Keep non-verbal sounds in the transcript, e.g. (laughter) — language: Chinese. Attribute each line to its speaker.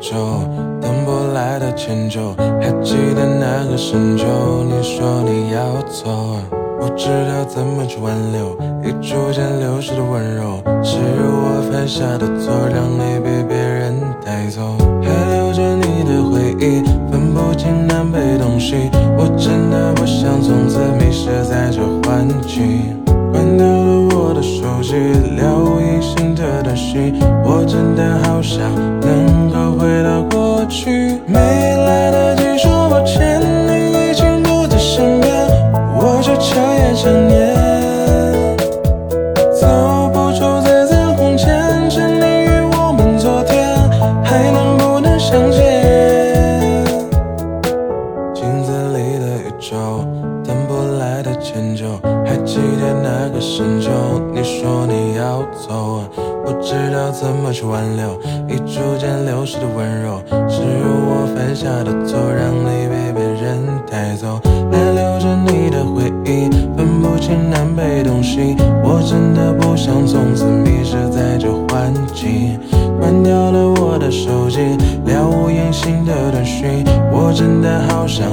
Speaker 1: 宙，等不来的迁就。还记得那个深秋，你说你要走，不知道怎么去挽留，已逐渐流失的温柔，是我犯下的错，让你 (laughs) 被别人带走，还留着你的回忆，分不清南北东西。我真的不想从此迷失在这幻境。关掉了我的手机，了无音信的短信，我真的好想能去。没来得及说抱歉，你已经不在身边，我却彻夜想念。走不出这次红线，是你与我们昨天还能不能相见？镜子里的宇宙，等不来的迁就。还记得那个深秋，你说你要走，怎么去挽留，已逐渐流失的温柔，是我犯下的错，让你被别人带走，还留着你的回忆，分不清南北东西。我真的不想从此迷失在这幻境，关掉了？我的手机，了？无音信的短讯，我真的好想